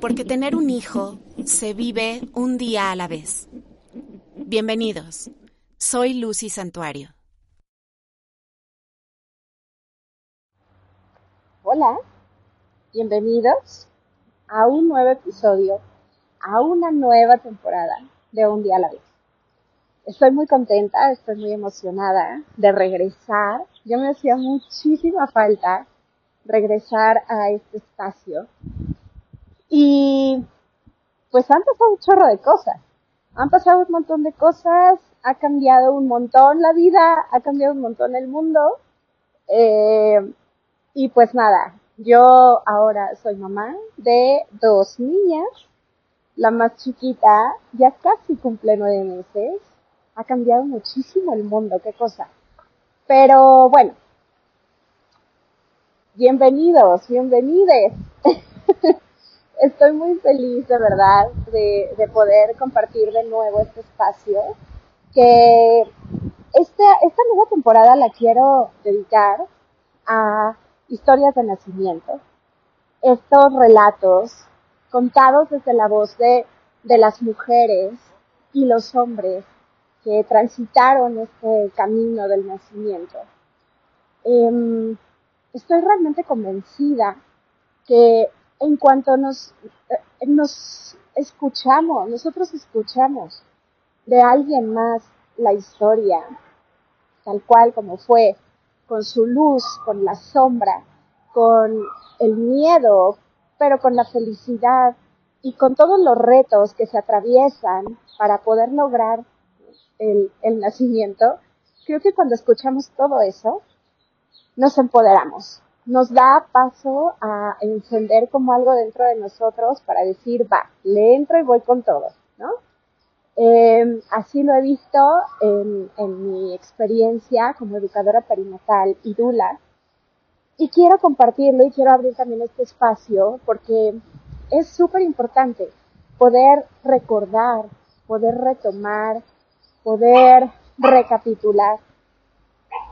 porque tener un hijo se vive un día a la vez. Bienvenidos, soy Lucy Santuario. Hola, bienvenidos a un nuevo episodio, a una nueva temporada de Un día a la vez. Estoy muy contenta, estoy muy emocionada de regresar. Yo me hacía muchísima falta regresar a este espacio y pues han pasado un chorro de cosas. Han pasado un montón de cosas, ha cambiado un montón la vida, ha cambiado un montón el mundo. Eh, y pues nada, yo ahora soy mamá de dos niñas. La más chiquita ya casi cumple nueve meses. Ha cambiado muchísimo el mundo, qué cosa. Pero bueno, bienvenidos, bienvenides. Estoy muy feliz, de verdad, de, de, poder compartir de nuevo este espacio. Que esta, esta nueva temporada la quiero dedicar a historias de nacimiento. Estos relatos contados desde la voz de, de las mujeres y los hombres que transitaron este camino del nacimiento. Eh, estoy realmente convencida que en cuanto nos, eh, nos escuchamos, nosotros escuchamos de alguien más la historia, tal cual como fue, con su luz, con la sombra, con el miedo, pero con la felicidad y con todos los retos que se atraviesan para poder lograr el, el nacimiento, creo que cuando escuchamos todo eso, nos empoderamos, nos da paso a encender como algo dentro de nosotros para decir, va, le entro y voy con todo, ¿no? Eh, así lo he visto en, en, mi experiencia como educadora perinatal y dula. Y quiero compartirlo y quiero abrir también este espacio porque es súper importante poder recordar, poder retomar, poder recapitular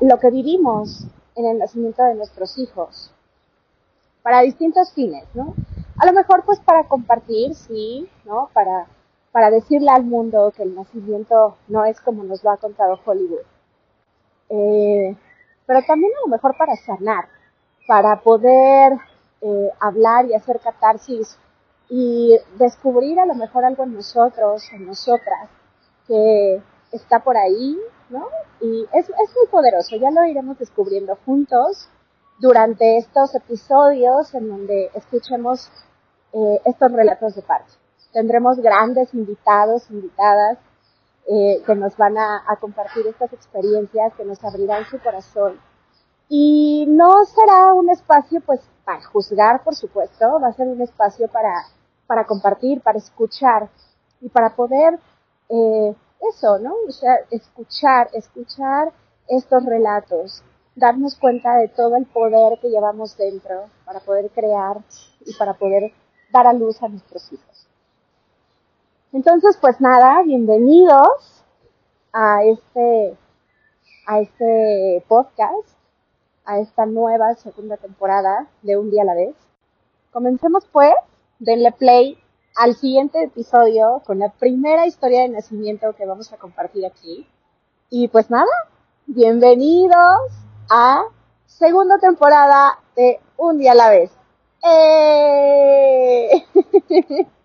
lo que vivimos en el nacimiento de nuestros hijos. Para distintos fines, ¿no? A lo mejor pues para compartir, sí, ¿no? Para, para decirle al mundo que el nacimiento no es como nos lo ha contado Hollywood. Eh, pero también a lo mejor para sanar, para poder eh, hablar y hacer catarsis y descubrir a lo mejor algo en nosotros, en nosotras, que está por ahí, Y es, muy poderoso, ya lo iremos descubriendo juntos durante estos episodios en donde escuchemos eh, estos relatos de parto. Tendremos grandes invitados, invitadas, eh, que nos van a, a, compartir estas experiencias, que nos abrirán su corazón. Y no será un espacio, pues, para juzgar, por supuesto, va a ser un espacio para, para compartir, para escuchar y para poder eh, eso, ¿no? O sea, escuchar, escuchar estos relatos, darnos cuenta de todo el poder que llevamos dentro para poder crear y para poder dar a luz a nuestros hijos. Entonces, pues nada, bienvenidos a este, a este podcast, a esta nueva segunda temporada de Un Día a la Vez. Comencemos pues, denle play al siguiente episodio con la primera historia de nacimiento que vamos a compartir aquí. Y pues nada, bienvenidos a segunda temporada de Un día a la vez. ¡Eh!